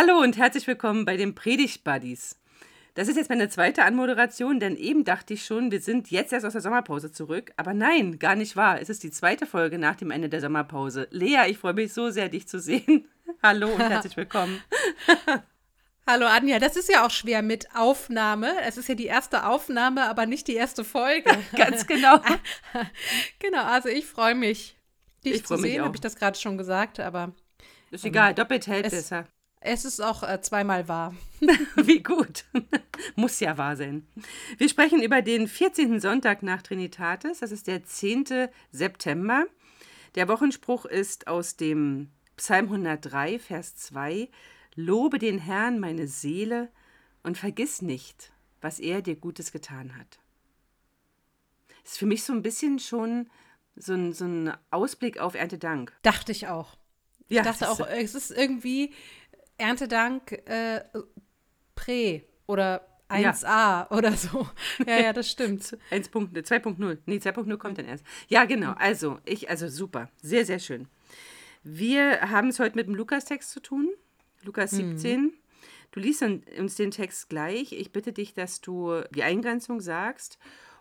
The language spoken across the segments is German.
Hallo und herzlich willkommen bei den Predigt Buddies. Das ist jetzt meine zweite Anmoderation, denn eben dachte ich schon, wir sind jetzt erst aus der Sommerpause zurück. Aber nein, gar nicht wahr. Es ist die zweite Folge nach dem Ende der Sommerpause. Lea, ich freue mich so sehr, dich zu sehen. Hallo und herzlich willkommen. Hallo Anja, das ist ja auch schwer mit Aufnahme. Es ist ja die erste Aufnahme, aber nicht die erste Folge. Ganz genau. genau, also ich freue mich, dich ich zu sehen, habe ich das gerade schon gesagt, aber. Ist egal, doppelt hält besser. Es ist auch äh, zweimal wahr. Wie gut. Muss ja wahr sein. Wir sprechen über den 14. Sonntag nach Trinitatis. Das ist der 10. September. Der Wochenspruch ist aus dem Psalm 103, Vers 2. Lobe den Herrn, meine Seele, und vergiss nicht, was er dir Gutes getan hat. Das ist für mich so ein bisschen schon so ein, so ein Ausblick auf Erntedank. Dachte ich auch. Ja, ich dachte auch, es ist irgendwie Erntedank äh, Prä oder 1a ja. oder so. Ja, ja, das stimmt. 2.0. Nee, 2.0 kommt dann erst. Ja, genau. Also, ich, also super. Sehr, sehr schön. Wir haben es heute mit dem Lukas-Text zu tun. Lukas 17. Mhm. Du liest uns den Text gleich. Ich bitte dich, dass du die Eingrenzung sagst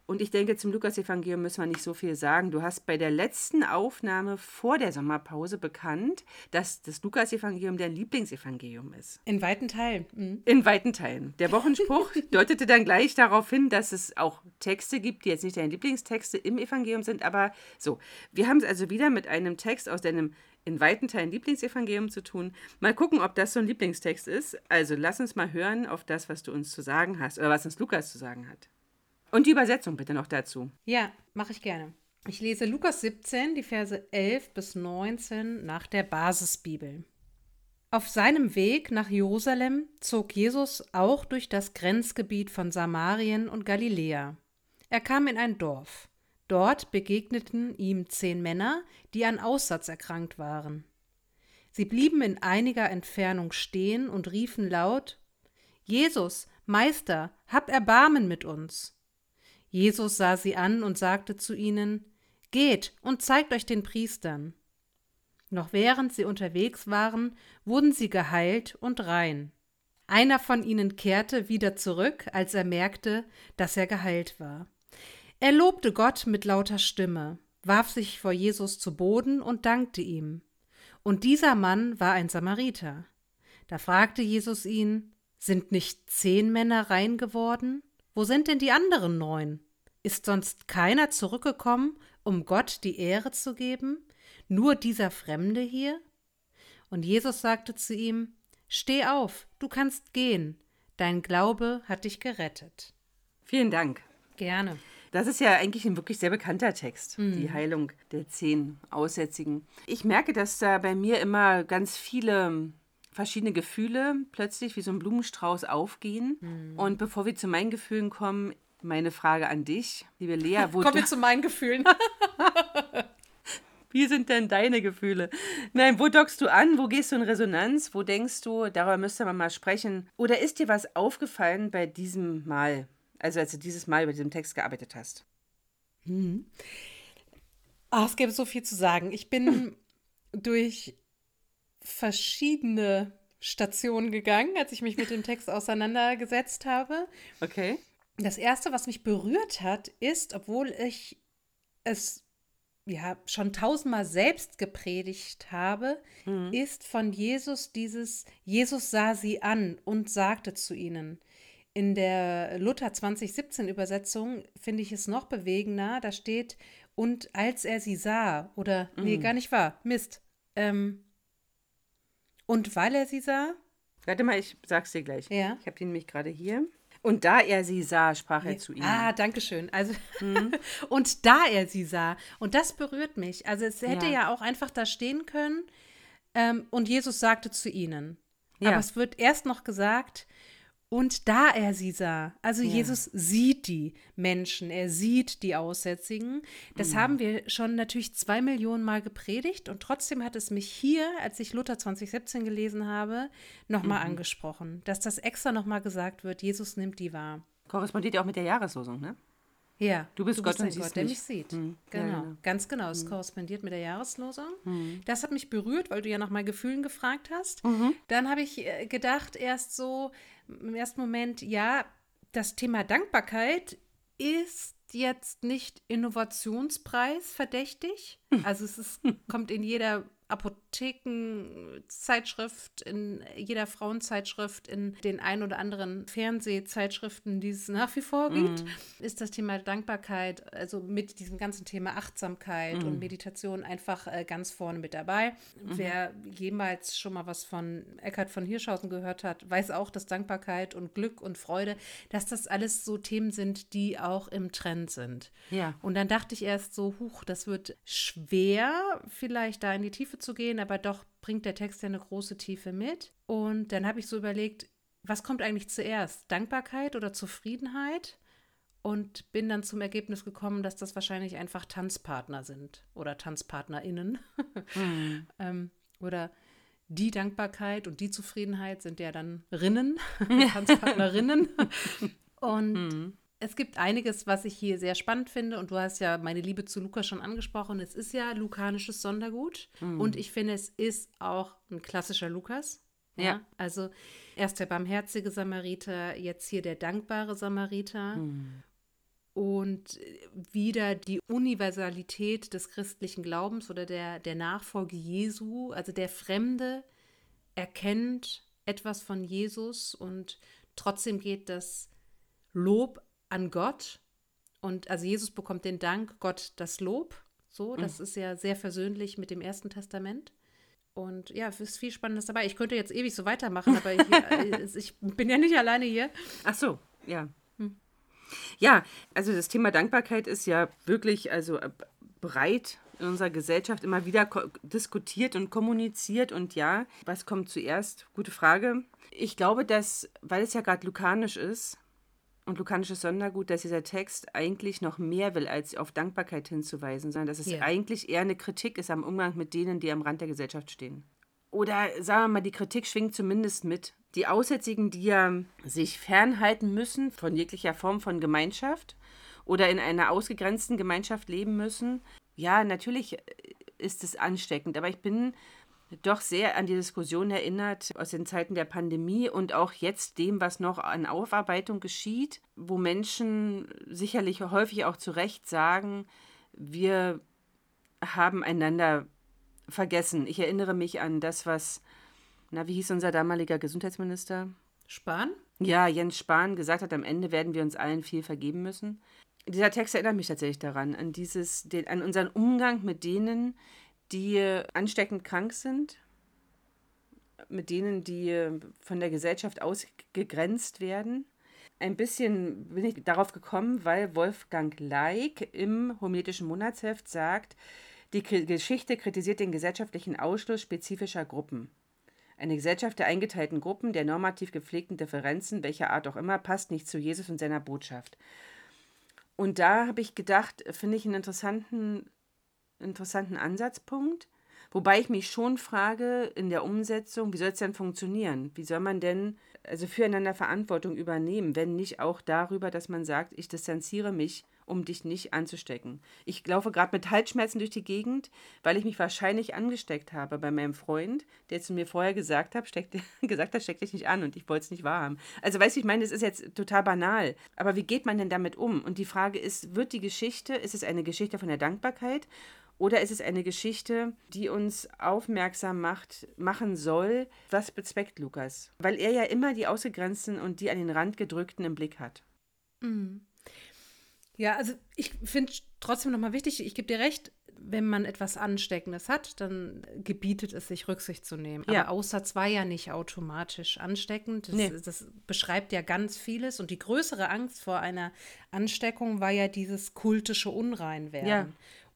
und ich denke, zum Lukas-Evangelium müssen wir nicht so viel sagen. Du hast bei der letzten Aufnahme vor der Sommerpause bekannt, dass das Lukas-Evangelium dein Lieblingsevangelium ist. In weiten Teilen. Mhm. In weiten Teilen. Der Wochenspruch deutete dann gleich darauf hin, dass es auch Texte gibt, die jetzt nicht deine Lieblingstexte im Evangelium sind, aber so. Wir haben es also wieder mit einem Text aus deinem in weiten Teilen Lieblingsevangelium zu tun. Mal gucken, ob das so ein Lieblingstext ist. Also lass uns mal hören auf das, was du uns zu sagen hast oder was uns Lukas zu sagen hat. Und die Übersetzung bitte noch dazu. Ja, mache ich gerne. Ich lese Lukas 17, die Verse 11 bis 19 nach der Basisbibel. Auf seinem Weg nach Jerusalem zog Jesus auch durch das Grenzgebiet von Samarien und Galiläa. Er kam in ein Dorf. Dort begegneten ihm zehn Männer, die an Aussatz erkrankt waren. Sie blieben in einiger Entfernung stehen und riefen laut Jesus, Meister, hab Erbarmen mit uns. Jesus sah sie an und sagte zu ihnen Geht und zeigt euch den Priestern. Noch während sie unterwegs waren, wurden sie geheilt und rein. Einer von ihnen kehrte wieder zurück, als er merkte, dass er geheilt war. Er lobte Gott mit lauter Stimme, warf sich vor Jesus zu Boden und dankte ihm. Und dieser Mann war ein Samariter. Da fragte Jesus ihn, sind nicht zehn Männer rein geworden? Wo sind denn die anderen neun? Ist sonst keiner zurückgekommen, um Gott die Ehre zu geben? Nur dieser Fremde hier? Und Jesus sagte zu ihm, Steh auf, du kannst gehen, dein Glaube hat dich gerettet. Vielen Dank. Gerne. Das ist ja eigentlich ein wirklich sehr bekannter Text, mhm. die Heilung der zehn Aussätzigen. Ich merke, dass da bei mir immer ganz viele verschiedene Gefühle plötzlich wie so ein Blumenstrauß aufgehen. Mhm. Und bevor wir zu meinen Gefühlen kommen, meine Frage an dich, liebe Lea. Wo Kommen wir zu meinen Gefühlen. Wie sind denn deine Gefühle? Nein, wo dockst du an? Wo gehst du in Resonanz? Wo denkst du, darüber müsste man mal sprechen? Oder ist dir was aufgefallen bei diesem Mal? Also als du dieses Mal über diesen Text gearbeitet hast? Hm. Oh, es gäbe so viel zu sagen. Ich bin durch verschiedene Stationen gegangen, als ich mich mit dem Text auseinandergesetzt habe. Okay. Das erste, was mich berührt hat, ist, obwohl ich es ja schon tausendmal selbst gepredigt habe, mhm. ist von Jesus dieses Jesus sah sie an und sagte zu ihnen. In der Luther 2017 Übersetzung finde ich es noch bewegender. Da steht, und als er sie sah, oder, mhm. nee, gar nicht wahr, Mist. Ähm, und weil er sie sah? Warte mal, ich sag's dir gleich. Ja. Ich habe ihn nämlich gerade hier. Und da er sie sah, sprach er zu ihm. Ah, danke schön. Also, mhm. und da er sie sah. Und das berührt mich. Also, es hätte ja, ja auch einfach da stehen können. Ähm, und Jesus sagte zu ihnen. Ja. Aber es wird erst noch gesagt, und da er sie sah, also ja. Jesus sieht die Menschen, er sieht die Aussätzigen. Das mhm. haben wir schon natürlich zwei Millionen Mal gepredigt und trotzdem hat es mich hier, als ich Luther 2017 gelesen habe, nochmal mhm. angesprochen, dass das extra nochmal gesagt wird, Jesus nimmt die wahr. Korrespondiert ja auch mit der Jahreslosung, ne? Ja, Du bist Gott und ein siehst Gott, der mich. sieht. Hm, ja, Genau, genau. ganz genau. Es korrespondiert mit der Jahreslosung. Hm. Das hat mich berührt, weil du ja nach meinen Gefühlen gefragt hast. Mhm. Dann habe ich äh, gedacht, erst so im ersten Moment, ja, das Thema Dankbarkeit ist jetzt nicht Innovationspreis verdächtig. Also es ist, kommt in jeder Apothekenzeitschrift, in jeder Frauenzeitschrift, in den ein oder anderen Fernsehzeitschriften, die es nach wie vor gibt, ist das Thema Dankbarkeit, also mit diesem ganzen Thema Achtsamkeit und Meditation einfach äh, ganz vorne mit dabei. Wer jemals schon mal was von Eckhard von Hirschhausen gehört hat, weiß auch, dass Dankbarkeit und Glück und Freude, dass das alles so Themen sind, die auch im Trend sind. Ja. Und dann dachte ich erst so, huch, das wird schwer, vielleicht da in die Tiefe zu gehen, aber doch bringt der Text ja eine große Tiefe mit. Und dann habe ich so überlegt, was kommt eigentlich zuerst? Dankbarkeit oder Zufriedenheit? Und bin dann zum Ergebnis gekommen, dass das wahrscheinlich einfach Tanzpartner sind oder TanzpartnerInnen. ähm, oder die Dankbarkeit und die Zufriedenheit sind ja dann Rinnen, Tanzpartnerinnen. Und es gibt einiges, was ich hier sehr spannend finde. Und du hast ja meine Liebe zu Lukas schon angesprochen. Es ist ja lukanisches Sondergut. Und ich finde, es ist auch ein klassischer Lukas. Ja. Also erst der barmherzige Samariter, jetzt hier der dankbare Samariter. Und wieder die Universalität des christlichen Glaubens oder der, der Nachfolge Jesu. Also der Fremde erkennt etwas von Jesus und trotzdem geht das Lob an Gott. Und also Jesus bekommt den Dank, Gott das Lob. So, das ist ja sehr versöhnlich mit dem Ersten Testament. Und ja, es ist viel Spannendes dabei. Ich könnte jetzt ewig so weitermachen, aber ich, äh, ich bin ja nicht alleine hier. Ach so, ja. Ja, also das Thema Dankbarkeit ist ja wirklich also äh, breit in unserer Gesellschaft immer wieder diskutiert und kommuniziert. Und ja, was kommt zuerst? Gute Frage. Ich glaube, dass, weil es ja gerade lukanisch ist und lukanisches Sondergut, dass dieser Text eigentlich noch mehr will, als auf Dankbarkeit hinzuweisen, sondern dass es Ja. eigentlich eher eine Kritik ist am Umgang mit denen, die am Rand der Gesellschaft stehen. Oder sagen wir mal, die Kritik schwingt zumindest mit. Die Aussätzigen, die ja sich fernhalten müssen von jeglicher Form von Gemeinschaft oder in einer ausgegrenzten Gemeinschaft leben müssen. Ja, natürlich ist es ansteckend, aber ich bin doch sehr an die Diskussion erinnert aus den Zeiten der Pandemie und auch jetzt dem, was noch an Aufarbeitung geschieht, wo Menschen sicherlich häufig auch zu Recht sagen, wir haben einander vergessen. Ich erinnere mich an das, was, na, wie hieß unser damaliger Gesundheitsminister? Spahn? Ja, Jens Spahn gesagt hat, am Ende werden wir uns allen viel vergeben müssen. Dieser Text erinnert mich tatsächlich daran, an dieses, den, an unseren Umgang mit denen, die ansteckend krank sind, mit denen, die von der Gesellschaft ausgegrenzt werden. Ein bisschen bin ich darauf gekommen, weil Wolfgang Leik im homiletischen Monatsheft sagt, die Geschichte kritisiert den gesellschaftlichen Ausschluss spezifischer Gruppen. Eine Gesellschaft der eingeteilten Gruppen, der normativ gepflegten Differenzen, welcher Art auch immer, passt nicht zu Jesus und seiner Botschaft. Und da habe ich gedacht, finde ich einen interessanten, interessanten Ansatzpunkt. Wobei ich mich schon frage, in der Umsetzung, wie soll es denn funktionieren? Wie soll man denn also füreinander Verantwortung übernehmen, wenn nicht auch darüber, dass man sagt, ich distanziere mich, um dich nicht anzustecken. Ich laufe gerade mit Halsschmerzen durch die Gegend, weil ich mich wahrscheinlich angesteckt habe bei meinem Freund, der zu mir vorher gesagt hat, steck, gesagt hat, steck dich nicht an und ich wollte es nicht wahrhaben. Also weißt du, ich meine, das ist jetzt total banal, aber wie geht man denn damit um? Und die Frage ist, wird die Geschichte, ist es eine Geschichte von der Dankbarkeit oder ist es eine Geschichte, die uns aufmerksam macht, machen soll, was bezweckt Lukas? Weil er ja immer die Ausgegrenzten und die an den Rand gedrückten im Blick hat. Ja, also ich finde trotzdem nochmal wichtig, ich gebe dir recht, wenn man etwas Ansteckendes hat, dann gebietet es sich, Rücksicht zu nehmen. Ja. Aber Aussatz war ja nicht automatisch ansteckend. Das, Nee. das beschreibt ja ganz vieles. Und die größere Angst vor einer Ansteckung war ja dieses kultische Unreinwerden. Ja.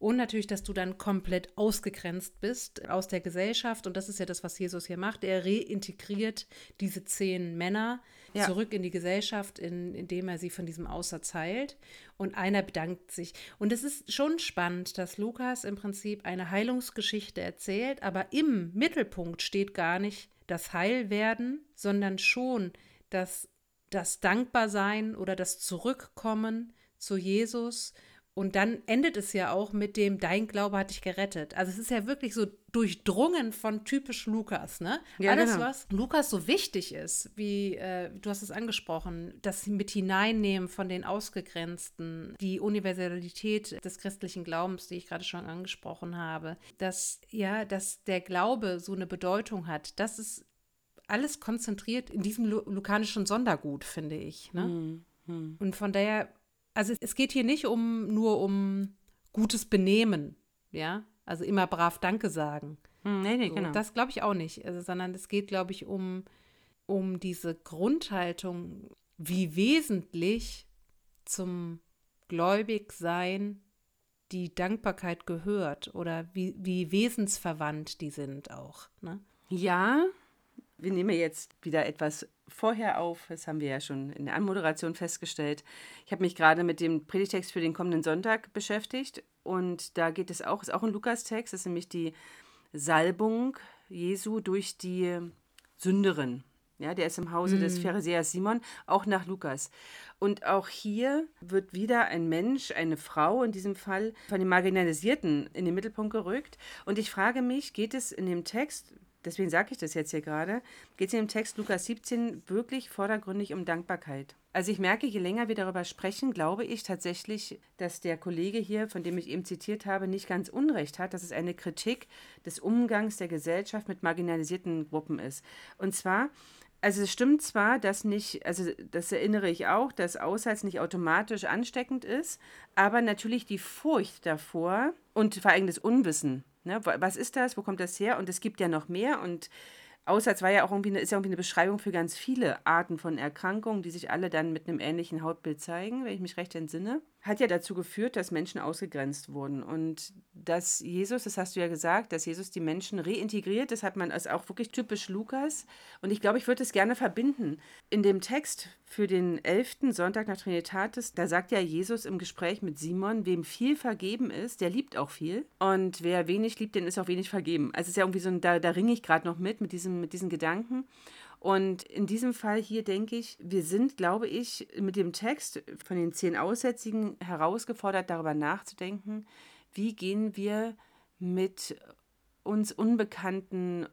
Und natürlich, dass du dann komplett ausgegrenzt bist aus der Gesellschaft. Und das ist ja das, was Jesus hier macht. Er reintegriert diese zehn Männer Ja. zurück in die Gesellschaft, in, indem er sie von diesem Aussatz heilt. Und einer bedankt sich. Und es ist schon spannend, dass Lukas im Prinzip eine Heilungsgeschichte erzählt, aber im Mittelpunkt steht gar nicht das Heilwerden, sondern schon das, das Dankbarsein oder das Zurückkommen zu Jesus und dann endet es ja auch mit dem, dein Glaube hat dich gerettet. Also es ist ja wirklich so durchdrungen von typisch Lukas, ne? Ja, Alles, genau. was Lukas so wichtig ist, wie äh, du hast es angesprochen, das mit hineinnehmen von den Ausgegrenzten, die Universalität des christlichen Glaubens, die ich gerade schon angesprochen habe, dass ja, dass der Glaube so eine Bedeutung hat, das ist alles konzentriert in diesem lu lukanischen Sondergut, finde ich. Ne? Hm, Und von daher, also es geht hier nicht um nur um gutes Benehmen, ja, also immer brav Danke sagen. Hm, nee, nee, So, genau. Das glaube ich auch nicht, also, sondern es geht, glaube ich, um, um diese Grundhaltung, wie wesentlich zum Gläubigsein die Dankbarkeit gehört oder wie, wie wesensverwandt die sind auch. Ne? Ja, wir nehmen jetzt wieder etwas vorher auf. Das haben wir ja schon in der Anmoderation festgestellt. Ich habe mich gerade mit dem Predigtext für den kommenden Sonntag beschäftigt. Und da geht es auch, ist auch ein Lukas-Text, das ist nämlich die Salbung Jesu durch die Sünderin. Ja, der ist im Hause des Pharisäers Simon, auch nach Lukas. Und auch hier wird wieder ein Mensch, eine Frau in diesem Fall, von den Marginalisierten in den Mittelpunkt gerückt. Und ich frage mich, geht es in dem Text, deswegen sage ich das jetzt hier gerade, geht es in dem Text Lukas 17 wirklich vordergründig um Dankbarkeit? Also ich merke, je länger wir darüber sprechen, glaube ich tatsächlich, dass der Kollege hier, von dem ich eben zitiert habe, nicht ganz unrecht hat, dass es eine Kritik des Umgangs der Gesellschaft mit marginalisierten Gruppen ist. Und zwar, also es stimmt zwar, dass nicht, also das erinnere ich auch, dass Aushalt nicht automatisch ansteckend ist, aber natürlich die Furcht davor und vor allem das Unwissen. Ne? Wa- Was ist das? Wo kommt das her? Und es gibt ja noch mehr und Aussatz war ja auch irgendwie eine, ist ja irgendwie eine Beschreibung für ganz viele Arten von Erkrankungen, die sich alle dann mit einem ähnlichen Hautbild zeigen, wenn ich mich recht entsinne. Hat ja dazu geführt, dass Menschen ausgegrenzt wurden. Und dass Jesus, das hast du ja gesagt, dass Jesus die Menschen reintegriert, das hat man als auch wirklich typisch Lukas. Und ich glaube, ich würde es gerne verbinden. In dem Text für den 11. Sonntag nach Trinitatis, da sagt ja Jesus im Gespräch mit Simon, wem viel vergeben ist, der liebt auch viel. Und wer wenig liebt, den ist auch wenig vergeben. Also es ist ja irgendwie so ein, da, da ringe ich gerade noch mit, mit, diesem, mit diesen Gedanken. Und in diesem Fall hier denke ich, wir sind, glaube ich, mit dem Text von den zehn Aussätzigen herausgefordert, darüber nachzudenken, wie gehen wir mit uns unbekannten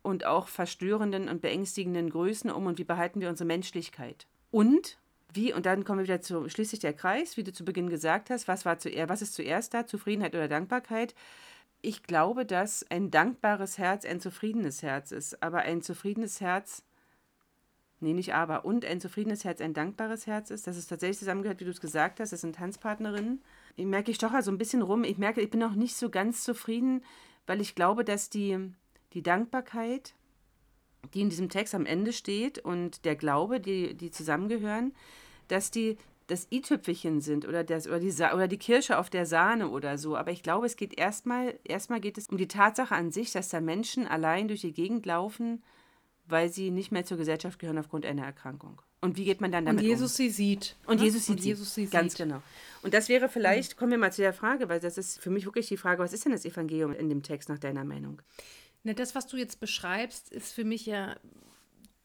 und auch verstörenden und beängstigenden Größen um und wie behalten wir unsere Menschlichkeit? Und wie, und dann kommen wir wieder zu schließlich der Kreis, wie du zu Beginn gesagt hast, was, war zuerst, was ist zuerst da, Zufriedenheit oder Dankbarkeit? Ich glaube, dass ein dankbares Herz ein zufriedenes Herz ist, aber ein zufriedenes Herz Nee, nicht aber. Und ein zufriedenes Herz ein dankbares Herz ist. Das ist tatsächlich zusammengehört, wie du es gesagt hast. Das sind Tanzpartnerinnen. Ich merke, ich stocher so ein bisschen rum. Ich merke, ich bin auch nicht so ganz zufrieden, weil ich glaube, dass die, die Dankbarkeit, die in diesem Text am Ende steht und der Glaube, die, die zusammengehören, dass die das i-Tüpfelchen sind oder, das, oder, die, oder die Kirsche auf der Sahne oder so. Aber ich glaube, es geht erstmal, erstmal es um die Tatsache an sich, dass da Menschen allein durch die Gegend laufen, weil sie nicht mehr zur Gesellschaft gehören aufgrund einer Erkrankung. Und wie geht man dann Und damit Jesus um? sie sieht. Und ne? Jesus sieht und. Jesus sie Ganz sieht. genau. Und das wäre vielleicht, kommen wir mal zu der Frage, weil das ist für mich wirklich die Frage, was ist denn das Evangelium in dem Text nach deiner Meinung? Ne, das, was du jetzt beschreibst, ist für mich ja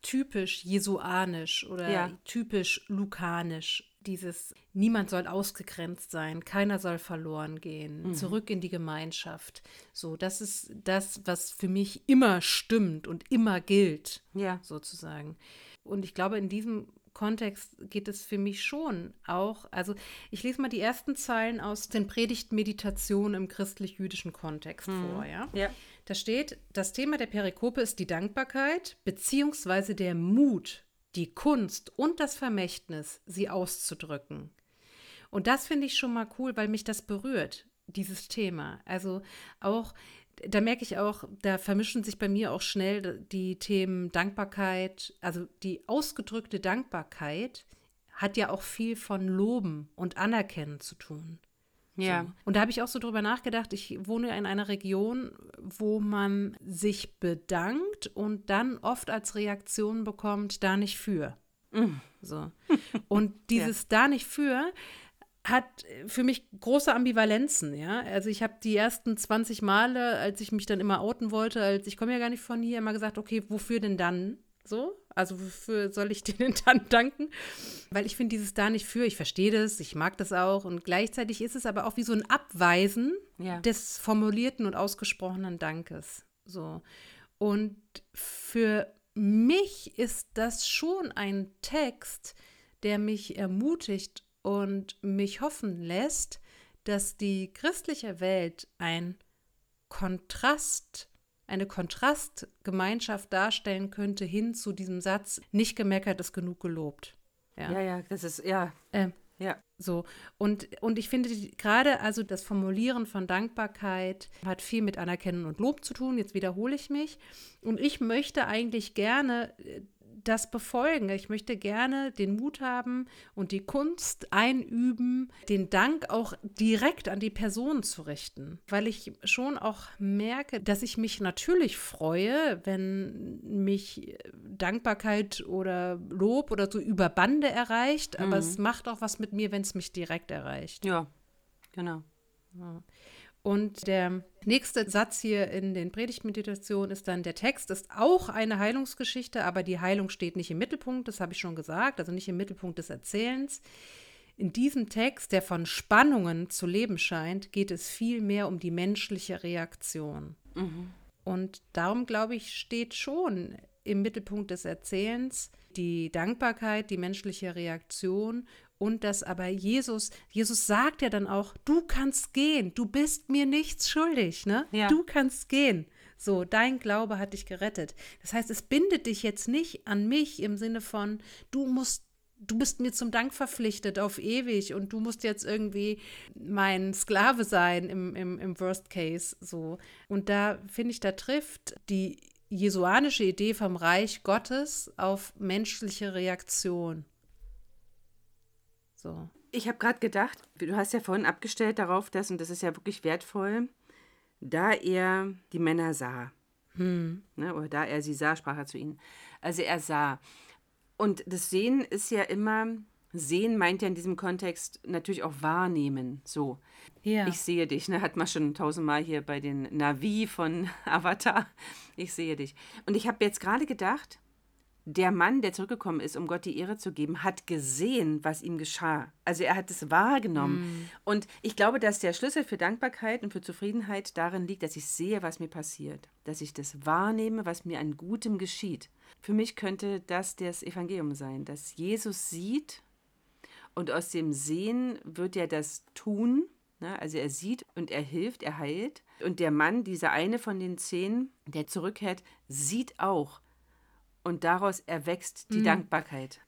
typisch jesuanisch oder Ja. typisch lukanisch. Dieses niemand soll ausgegrenzt sein, keiner soll verloren gehen, Mhm. zurück in die Gemeinschaft. So, das ist das, was für mich immer stimmt und immer gilt, Ja. sozusagen. Und ich glaube, in diesem Kontext geht es für mich schon auch, also ich lese mal die ersten Zeilen aus den Predigtmeditationen im christlich-jüdischen Kontext vor, ja? Ja. Da steht, das Thema der Perikope ist die Dankbarkeit beziehungsweise der Mut, die Kunst und das Vermächtnis, sie auszudrücken. Und das finde ich schon mal cool, weil mich das berührt, dieses Thema. Also auch, da merke ich auch, da vermischen sich bei mir auch schnell die Themen Dankbarkeit, also die ausgedrückte Dankbarkeit hat ja auch viel von Loben und Anerkennen zu tun. Ja. So. Und da habe ich auch so drüber nachgedacht, ich wohne in einer Region, wo man sich bedankt und dann oft als Reaktion bekommt, da nicht für. So. Und dieses da nicht für hat für mich große Ambivalenzen, ja. Also ich habe die ersten 20 Male, als ich mich dann immer outen wollte, als ich komme ja gar nicht von hier, immer gesagt, okay, wofür denn dann so? Also wofür soll ich dir denn dann danken? weil ich finde dieses da nicht für, ich verstehe das, ich mag das auch und gleichzeitig ist es aber auch wie so ein Abweisen Ja. des formulierten und ausgesprochenen Dankes. So. Und für mich ist das schon ein Text, der mich ermutigt und mich hoffen lässt, dass die christliche Welt ein Kontrast, eine Kontrastgemeinschaft darstellen könnte hin zu diesem Satz, nicht gemeckert ist genug gelobt. Ja, ja, das ist, ja, Ähm, ja. so, und, und ich finde gerade also das Formulieren von Dankbarkeit hat viel mit Anerkennen und Lob zu tun. Jetzt wiederhole ich mich. Und ich möchte eigentlich gerne äh, das befolgen. Ich möchte gerne den Mut haben und die Kunst einüben, den Dank auch direkt an die Person zu richten. Weil ich schon auch merke, dass ich mich natürlich freue, wenn mich Dankbarkeit oder Lob oder so über Bande erreicht. Aber es macht auch was mit mir, wenn es mich direkt erreicht. Ja, genau. Und der nächste Satz hier in den Predigtmeditationen ist dann, der Text ist auch eine Heilungsgeschichte, aber die Heilung steht nicht im Mittelpunkt, das habe ich schon gesagt, also nicht im Mittelpunkt des Erzählens. In diesem Text, der von Spannungen zu leben scheint, geht es viel mehr um die menschliche Reaktion. Und darum, glaube ich, steht schon im Mittelpunkt des Erzählens die Dankbarkeit, die menschliche Reaktion und dass aber Jesus, Jesus sagt ja dann auch, du kannst gehen, du bist mir nichts schuldig, ne? Ja. Du kannst gehen. So, dein Glaube hat dich gerettet. Das heißt, es bindet dich jetzt nicht an mich im Sinne von, du musst du bist mir zum Dank verpflichtet auf ewig und du musst jetzt irgendwie mein Sklave sein im, im, im Worst Case so. Und da finde ich, da trifft die jesuanische Idee vom Reich Gottes auf menschliche Reaktion. So. Ich habe gerade gedacht, du hast ja vorhin abgestellt darauf, dass, und das ist ja wirklich wertvoll, da er die Männer sah, ne, oder da er sie sah, sprach er zu ihnen. Also er sah. Und das Sehen ist ja immer, Sehen meint ja in diesem Kontext natürlich auch wahrnehmen, so. Ja. Ich sehe dich, ne? Hat man schon tausendmal hier bei den Navi von Avatar. Ich sehe dich. Und ich habe jetzt gerade gedacht, der Mann, der zurückgekommen ist, um Gott die Ehre zu geben, hat gesehen, was ihm geschah. Also er hat es wahrgenommen. Und ich glaube, dass der Schlüssel für Dankbarkeit und für Zufriedenheit darin liegt, dass ich sehe, was mir passiert. Dass ich das wahrnehme, was mir an Gutem geschieht. Für mich könnte das das Evangelium sein, dass Jesus sieht und aus dem Sehen wird er das tun. Ne? Also er sieht und er hilft, er heilt. Und der Mann, dieser eine von den zehn, der zurückkehrt, sieht auch. Und daraus erwächst die Dankbarkeit.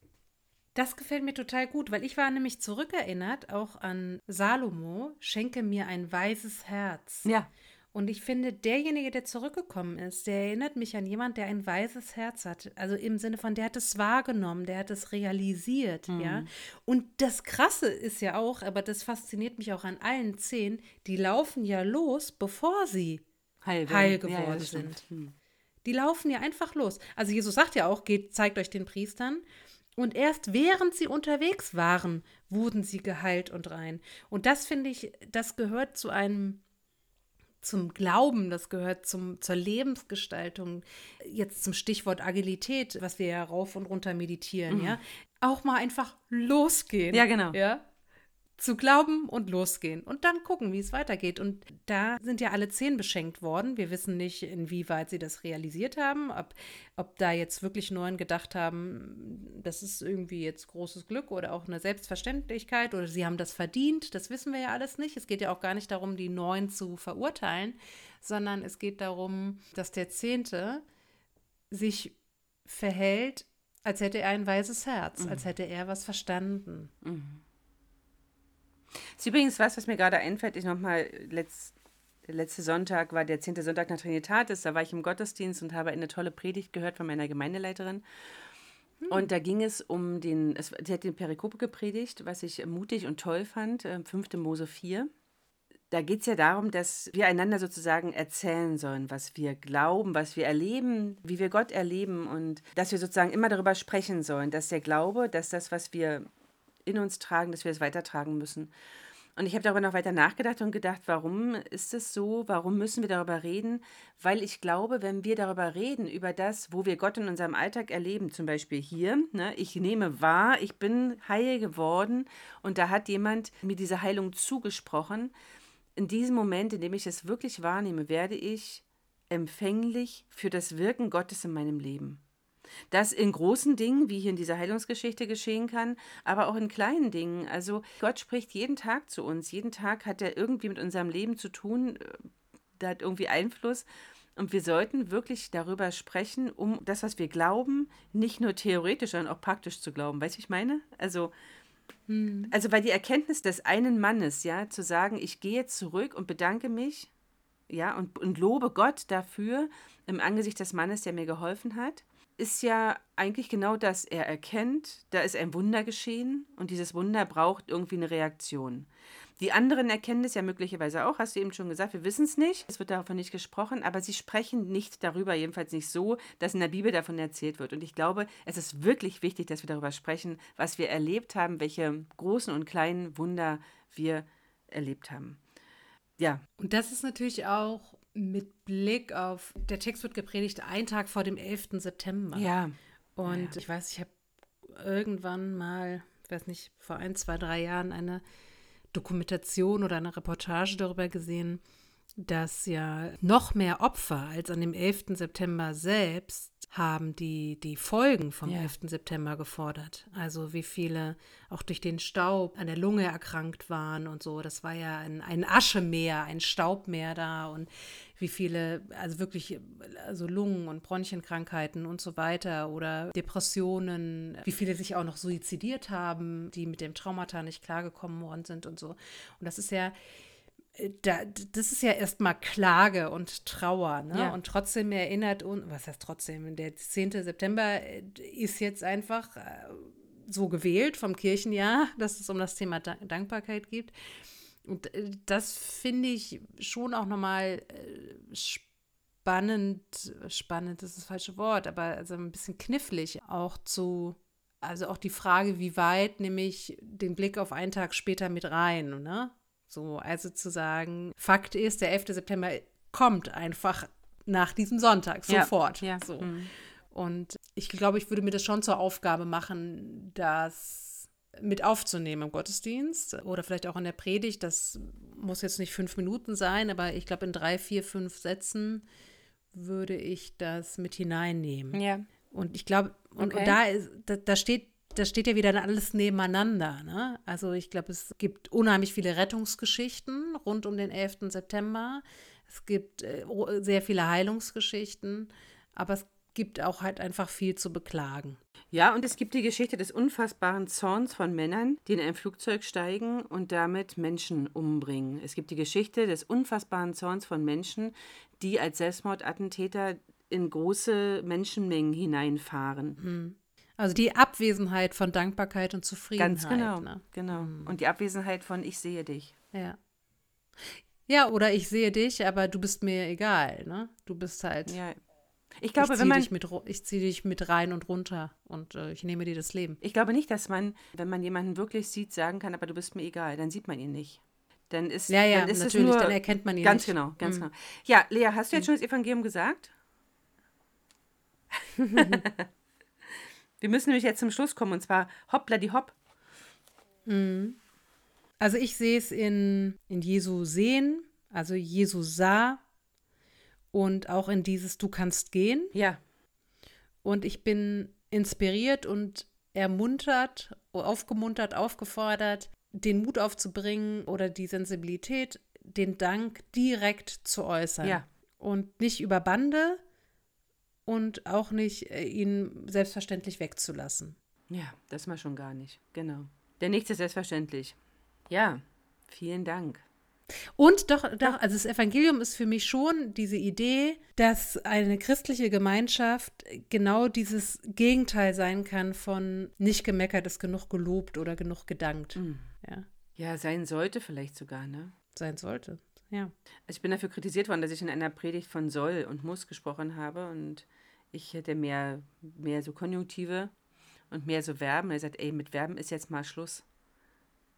Das gefällt mir total gut, weil ich war nämlich zurückerinnert auch an Salomo, schenke mir ein weises Herz. Ja. Und ich finde, derjenige, der zurückgekommen ist, der erinnert mich an jemand, der ein weises Herz hat. Also im Sinne von, der hat es wahrgenommen, der hat es realisiert, ja. Und das Krasse ist ja auch, aber das fasziniert mich auch an allen zehn, die laufen ja los, bevor sie Heil, heil Ja, geworden ja, stimmt. sind. Die laufen ja einfach los. Also Jesus sagt ja auch, geht, zeigt euch den Priestern. Und erst während sie unterwegs waren, wurden sie geheilt und rein. Und das finde ich, das gehört zu einem, zum Glauben, das gehört zum, zur Lebensgestaltung, jetzt zum Stichwort Agilität, was wir ja rauf und runter meditieren, ja. Auch mal einfach losgehen. Mhm. Ja, genau. Ja zu glauben und losgehen und dann gucken, wie es weitergeht. Und da sind ja alle zehn beschenkt worden. Wir wissen nicht, inwieweit sie das realisiert haben, ob, ob da jetzt wirklich neun gedacht haben, das ist irgendwie jetzt großes Glück oder auch eine Selbstverständlichkeit oder sie haben das verdient. Das wissen wir ja alles nicht. Es geht ja auch gar nicht darum, die neun zu verurteilen, sondern es geht darum, dass der Zehnte sich verhält, als hätte er ein weises Herz, als hätte er was verstanden. Das ist übrigens was, was mir gerade einfällt. Ich nochmal, letzt, der letzte Sonntag war der zehnte Sonntag nach Trinitatis. Da war ich im Gottesdienst und habe eine tolle Predigt gehört von meiner Gemeindeleiterin. Und da ging es um den, es, sie hat den Perikope gepredigt, was ich mutig und toll fand, äh, 5. Mose 4. Da geht es ja darum, dass wir einander sozusagen erzählen sollen, was wir glauben, was wir erleben, wie wir Gott erleben und dass wir sozusagen immer darüber sprechen sollen, dass der Glaube, dass das, was wir in uns tragen, dass wir es weitertragen müssen. Und ich habe darüber noch weiter nachgedacht und gedacht, warum ist es so? Warum müssen wir darüber reden? Weil ich glaube, wenn wir darüber reden, über das, wo wir Gott in unserem Alltag erleben, zum Beispiel hier, ne, ich nehme wahr, ich bin heil geworden und da hat jemand mir diese Heilung zugesprochen. In diesem Moment, in dem ich es wirklich wahrnehme, werde ich empfänglich für das Wirken Gottes in meinem Leben. Das in großen Dingen, wie hier in dieser Heilungsgeschichte geschehen kann, aber auch in kleinen Dingen. Also Gott spricht jeden Tag zu uns. Jeden Tag hat er irgendwie mit unserem Leben zu tun. Da hat irgendwie Einfluss. Und wir sollten wirklich darüber sprechen, um das, was wir glauben, nicht nur theoretisch, sondern auch praktisch zu glauben. Weißt du, ich meine? Also, hm. also, weil die Erkenntnis des einen Mannes, ja, zu sagen, ich gehe zurück und bedanke mich, ja, und, und lobe Gott dafür im Angesicht des Mannes, der mir geholfen hat ist ja eigentlich genau das. Er erkennt, da ist ein Wunder geschehen und dieses Wunder braucht irgendwie eine Reaktion. Die anderen erkennen es ja möglicherweise auch, hast du eben schon gesagt, wir wissen es nicht, es wird davon nicht gesprochen, aber sie sprechen nicht darüber, jedenfalls nicht so, dass in der Bibel davon erzählt wird. Und ich glaube, es ist wirklich wichtig, dass wir darüber sprechen, was wir erlebt haben, welche großen und kleinen Wunder wir erlebt haben. Ja. Und das ist natürlich auch mit Blick auf, der Text wird gepredigt einen Tag vor dem 11. September. Ja. Und ja. ich weiß, ich habe irgendwann mal, ich weiß nicht, vor ein, zwei, drei Jahren eine Dokumentation oder eine Reportage darüber gesehen, dass ja noch mehr Opfer als an dem 11. September selbst haben die, die Folgen vom ja. 11. September gefordert. Also wie viele auch durch den Staub an der Lunge erkrankt waren und so. Das war ja ein, ein Aschemeer, ein Staubmeer da und wie viele, also wirklich, also Lungen- und Bronchienkrankheiten und so weiter oder Depressionen, wie viele sich auch noch suizidiert haben, die mit dem Traumata nicht klargekommen worden sind und so. Und das ist ja da, das ist ja erstmal Klage und Trauer. Ne? Ja. Und trotzdem erinnert uns, was heißt trotzdem, der 10. September äh, ist jetzt einfach äh, so gewählt vom Kirchenjahr, dass es um das Thema Dankbarkeit geht. Und äh, das finde ich schon auch nochmal spannend, spannend ist das falsche Wort, aber also ein bisschen knifflig auch zu, also auch die Frage, wie weit nehme ich den Blick auf einen Tag später mit rein, ne? So, also zu sagen, Fakt ist, der 11. September kommt einfach nach diesem Sonntag sofort. Ja, ja. So. Mhm. Und ich glaube, ich würde mir das schon zur Aufgabe machen, das mit aufzunehmen im Gottesdienst oder vielleicht auch in der Predigt. Das muss jetzt nicht fünf Minuten sein, aber ich glaube, in drei, vier, fünf Sätzen würde ich das mit hineinnehmen. Ja. Und ich glaube, und, okay. und da, ist, da, da steht das steht ja wieder alles nebeneinander. Ne? Also ich glaube, es gibt unheimlich viele Rettungsgeschichten rund um den 11. September. Es gibt äh, sehr viele Heilungsgeschichten, aber es gibt auch halt einfach viel zu beklagen. Ja, und es gibt die Geschichte des unfassbaren Zorns von Männern, die in ein Flugzeug steigen und damit Menschen umbringen. Es gibt die Geschichte des unfassbaren Zorns von Menschen, die als Selbstmordattentäter in große Menschenmengen hineinfahren. Mhm. Also die Abwesenheit von Dankbarkeit und Zufriedenheit. Ganz genau, ne? genau. Mhm. Und die Abwesenheit von ich sehe dich. Ja. Ja, oder ich sehe dich, aber du bist mir egal, ne? Du bist halt. Ja. Ich glaube, ich wenn man dich mit, ich ziehe dich mit rein und runter und äh, ich nehme dir das Leben. Ich glaube nicht, dass man, wenn man jemanden wirklich sieht, sagen kann, aber du bist mir egal. Dann sieht man ihn nicht. Dann ist, ja, ja, dann ist natürlich, es nur, dann erkennt man ihn ganz nicht. genau, ganz mhm. genau. Ja, Lea, hast du jetzt mhm. schon das Evangelium gesagt? Wir müssen nämlich jetzt zum Schluss kommen und zwar hoppla die hopp. Mhm. Also ich sehe es in, in Jesu sehen, also Jesu sah und auch in dieses Du kannst gehen. Ja. Und ich bin inspiriert und ermuntert, aufgemuntert, aufgefordert, den Mut aufzubringen oder die Sensibilität, den Dank direkt zu äußern. Ja. Und nicht über Bande, und auch nicht äh, ihn selbstverständlich wegzulassen. Ja, das mal schon gar nicht. Genau. Denn nichts ist selbstverständlich. Ja, vielen Dank. Und doch, doch, also das Evangelium ist für mich schon diese Idee, dass eine christliche Gemeinschaft genau dieses Gegenteil sein kann von nicht gemeckert ist genug gelobt oder genug gedankt. Mhm. Ja. ja, sein sollte vielleicht sogar, ne? Sein sollte. Ja. Also ich bin dafür kritisiert worden, dass ich in einer Predigt von soll und muss gesprochen habe und ich hätte mehr, mehr so Konjunktive und mehr so Verben. Er sagt, ey, mit Verben ist jetzt mal Schluss.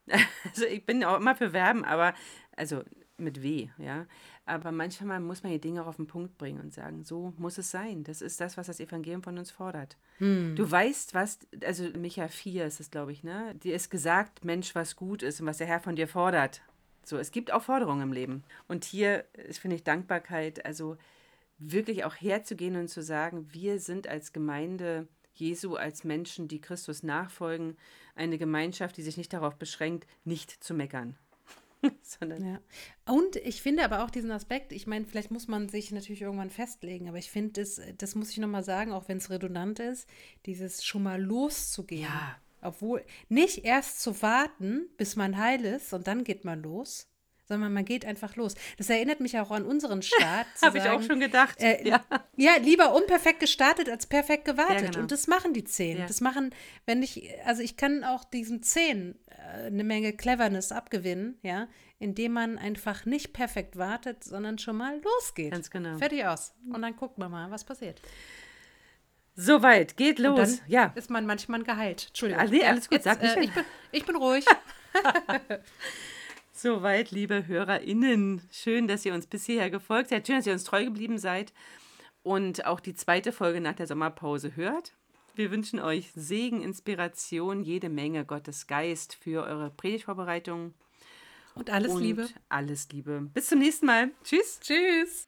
Also ich bin auch immer für Verben, aber also mit W, ja. Aber manchmal muss man die Dinge auch auf den Punkt bringen und sagen, so muss es sein. Das ist das, was das Evangelium von uns fordert. Hm. Du weißt, was, also Micha 4 ist es, glaube ich, ne? Dir ist gesagt, Mensch, was gut ist und was der Herr von dir fordert. So, es gibt auch Forderungen im Leben. Und hier ist, finde ich, Dankbarkeit, also wirklich auch herzugehen und zu sagen, wir sind als Gemeinde Jesu, als Menschen, die Christus nachfolgen, eine Gemeinschaft, die sich nicht darauf beschränkt, nicht zu meckern. Sondern ja. Und ich finde aber auch diesen Aspekt, ich meine, vielleicht muss man sich natürlich irgendwann festlegen, aber ich finde, das, das muss ich nochmal sagen, auch wenn es redundant ist, dieses schon mal loszugehen. Ja. Obwohl, nicht erst zu warten, bis man heil ist und dann geht man los, sondern man geht einfach los. Das erinnert mich auch an unseren Start. Habe ich auch schon gedacht. Äh, ja. ja. lieber unperfekt gestartet als perfekt gewartet. Ja, genau. Und das machen die Zehn. Ja. Das machen, wenn ich, also ich kann auch diesen Zehn äh, eine Menge Cleverness abgewinnen, ja, indem man einfach nicht perfekt wartet, sondern schon mal losgeht. Ganz genau. Fertig aus. Und dann guckt man mal, was passiert. Soweit, geht los. Ja. ist man manchmal geheilt. Entschuldigung. Also, nee, alles gut, Jetzt, sag äh, ich, bin, ich bin ruhig. Soweit, liebe HörerInnen. Schön, dass ihr uns bis hierher gefolgt seid. Schön, dass ihr uns treu geblieben seid und auch die zweite Folge nach der Sommerpause hört. Wir wünschen euch Segen, Inspiration, jede Menge Gottes Geist für eure Predigtvorbereitung. Und alles und Liebe. Alles Liebe. Bis zum nächsten Mal. Tschüss. Tschüss.